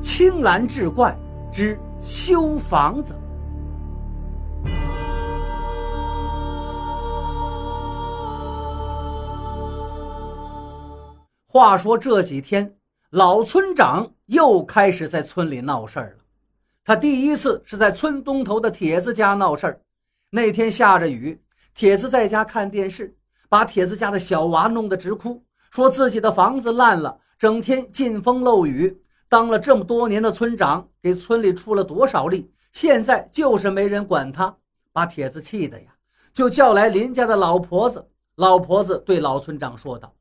青蓝志怪之修房子。话说这几天，老村长又开始在村里闹事儿了。他第一次是在村东头的铁子家闹事儿。那天下着雨，铁子在家看电视，把铁子家的小娃弄得直哭，说自己的房子烂了，整天进风漏雨。当了这么多年的村长，给村里出了多少力，现在就是没人管他，把铁子气的呀，就叫来邻家的老婆子。老婆子对老村长说道。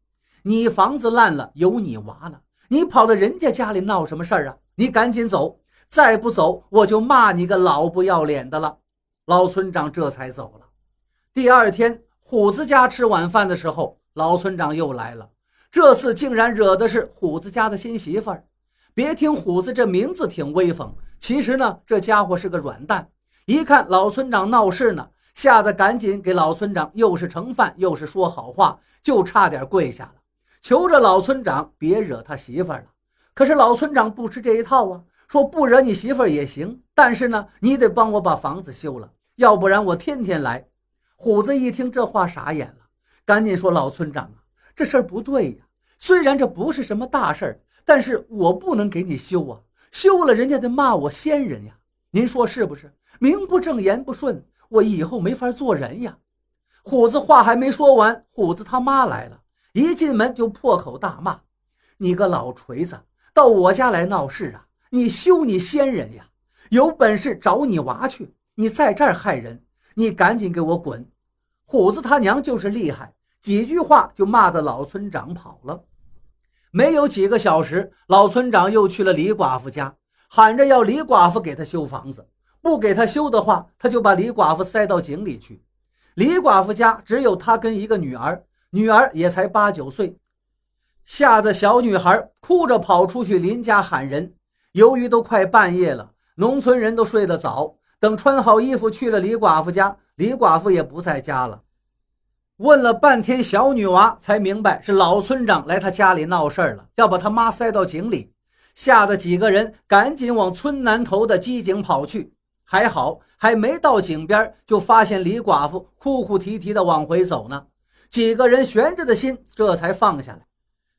你房子烂了，有你娃呢。你跑到人家家里闹什么事儿啊？你赶紧走，再不走我就骂你个老不要脸的了。老村长这才走了。第二天，虎子家吃晚饭的时候，老村长又来了。这次竟然惹的是虎子家的新媳妇儿。别听虎子这名字挺威风，其实呢，这家伙是个软蛋。一看老村长闹事呢，吓得赶紧给老村长又是盛饭又是说好话，就差点跪下了。求着老村长别惹他媳妇了，可是老村长不吃这一套啊，说不惹你媳妇也行，但是呢，你得帮我把房子修了，要不然我天天来。虎子一听这话傻眼了，赶紧说：“老村长啊，这事儿不对呀。虽然这不是什么大事儿，但是我不能给你修啊，修了人家得骂我仙人呀。您说是不是？名不正言不顺，我以后没法做人呀。”虎子话还没说完，虎子他妈来了。一进门就破口大骂：“你个老锤子，到我家来闹事啊！你休你先人呀！有本事找你娃去！你在这儿害人，你赶紧给我滚！”虎子他娘就是厉害，几句话就骂得老村长跑了。没有几个小时，老村长又去了李寡妇家，喊着要李寡妇给他修房子，不给他修的话，他就把李寡妇塞到井里去。李寡妇家只有他跟一个女儿。女儿也才八九岁，吓得小女孩哭着跑出去邻家喊人。由于都快半夜了，农村人都睡得早。等穿好衣服去了李寡妇家，李寡妇也不在家了。问了半天，小女娃才明白是老村长来他家里闹事儿了，要把他妈塞到井里。吓得几个人赶紧往村南头的机井跑去。还好，还没到井边，就发现李寡妇哭哭啼啼地往回走呢。几个人悬着的心这才放下来。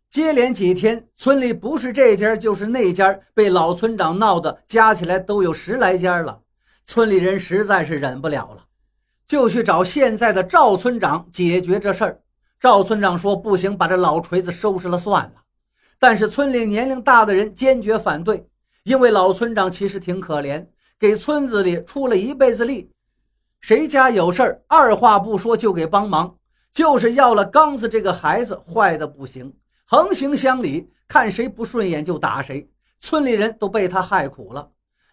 接连几天，村里不是这家就是那家被老村长闹的，加起来都有十来家了。村里人实在是忍不了了，就去找现在的赵村长解决这事儿。赵村长说：“不行，把这老锤子收拾了算了。”但是村里年龄大的人坚决反对，因为老村长其实挺可怜，给村子里出了一辈子力，谁家有事儿，二话不说就给帮忙。就是要了刚子这个孩子，坏的不行，横行乡里，看谁不顺眼就打谁，村里人都被他害苦了。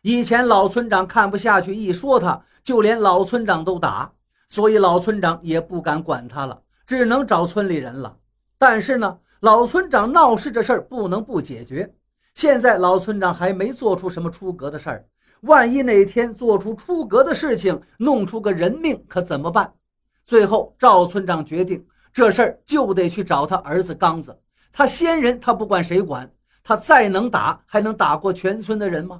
以前老村长看不下去，一说他就连老村长都打，所以老村长也不敢管他了，只能找村里人了。但是呢，老村长闹事这事儿不能不解决。现在老村长还没做出什么出格的事儿，万一哪天做出出格的事情，弄出个人命，可怎么办？最后，赵村长决定这事儿就得去找他儿子刚子。他先人，他不管谁管，他再能打，还能打过全村的人吗？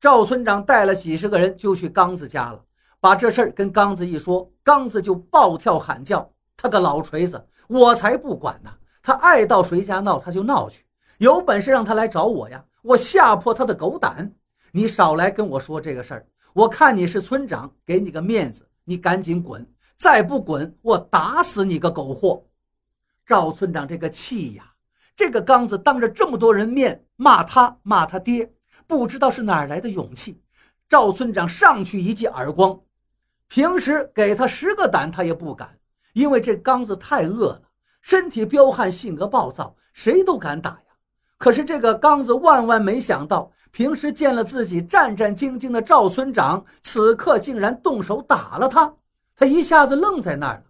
赵村长带了几十个人就去刚子家了，把这事儿跟刚子一说，刚子就暴跳喊叫：“他个老锤子，我才不管呢！他爱到谁家闹他就闹去，有本事让他来找我呀！我吓破他的狗胆！你少来跟我说这个事儿！我看你是村长，给你个面子，你赶紧滚！”再不滚，我打死你个狗货！赵村长这个气呀，这个刚子当着这么多人面骂他，骂他爹，不知道是哪来的勇气。赵村长上去一记耳光，平时给他十个胆他也不敢，因为这刚子太恶了，身体彪悍，性格暴躁，谁都敢打呀。可是这个刚子万万没想到，平时见了自己战战兢兢的赵村长，此刻竟然动手打了他。他一下子愣在那儿了，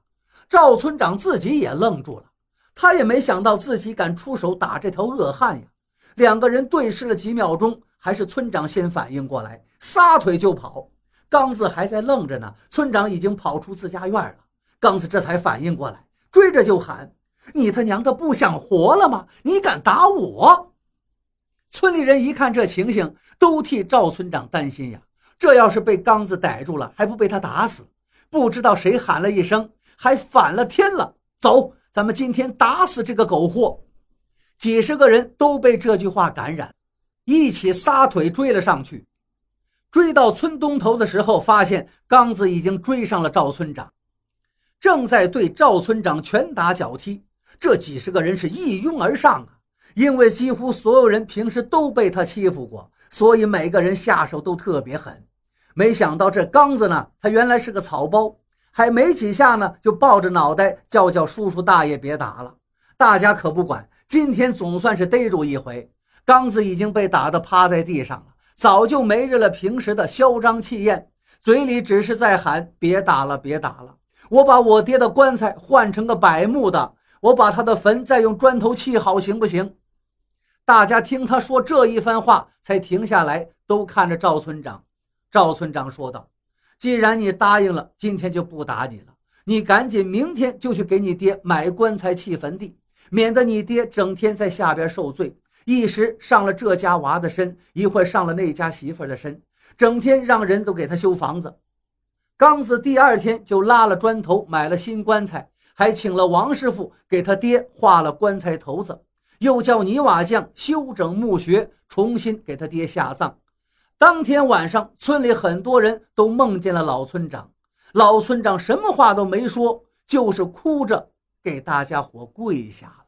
赵村长自己也愣住了，他也没想到自己敢出手打这条恶汉呀。两个人对视了几秒钟，还是村长先反应过来，撒腿就跑。刚子还在愣着呢，村长已经跑出自家院了。刚子这才反应过来，追着就喊：“你他娘的不想活了吗？你敢打我！”村里人一看这情形，都替赵村长担心呀。这要是被刚子逮住了，还不被他打死？不知道谁喊了一声，还反了天了！走，咱们今天打死这个狗货！几十个人都被这句话感染，一起撒腿追了上去。追到村东头的时候，发现刚子已经追上了赵村长，正在对赵村长拳打脚踢。这几十个人是一拥而上啊！因为几乎所有人平时都被他欺负过，所以每个人下手都特别狠。没想到这刚子呢，他原来是个草包，还没几下呢，就抱着脑袋叫叫叔叔大爷别打了。大家可不管，今天总算是逮住一回。刚子已经被打得趴在地上了，早就没着了平时的嚣张气焰，嘴里只是在喊：“别打了，别打了！我把我爹的棺材换成个柏木的。”我把他的坟再用砖头砌好，行不行？大家听他说这一番话，才停下来，都看着赵村长。赵村长说道：“既然你答应了，今天就不打你了。你赶紧明天就去给你爹买棺材砌坟地，免得你爹整天在下边受罪，一时上了这家娃的身，一会儿上了那家媳妇的身，整天让人都给他修房子。”刚子第二天就拉了砖头，买了新棺材。还请了王师傅给他爹画了棺材头子，又叫泥瓦匠修整墓穴，重新给他爹下葬。当天晚上，村里很多人都梦见了老村长。老村长什么话都没说，就是哭着给大家伙跪下了。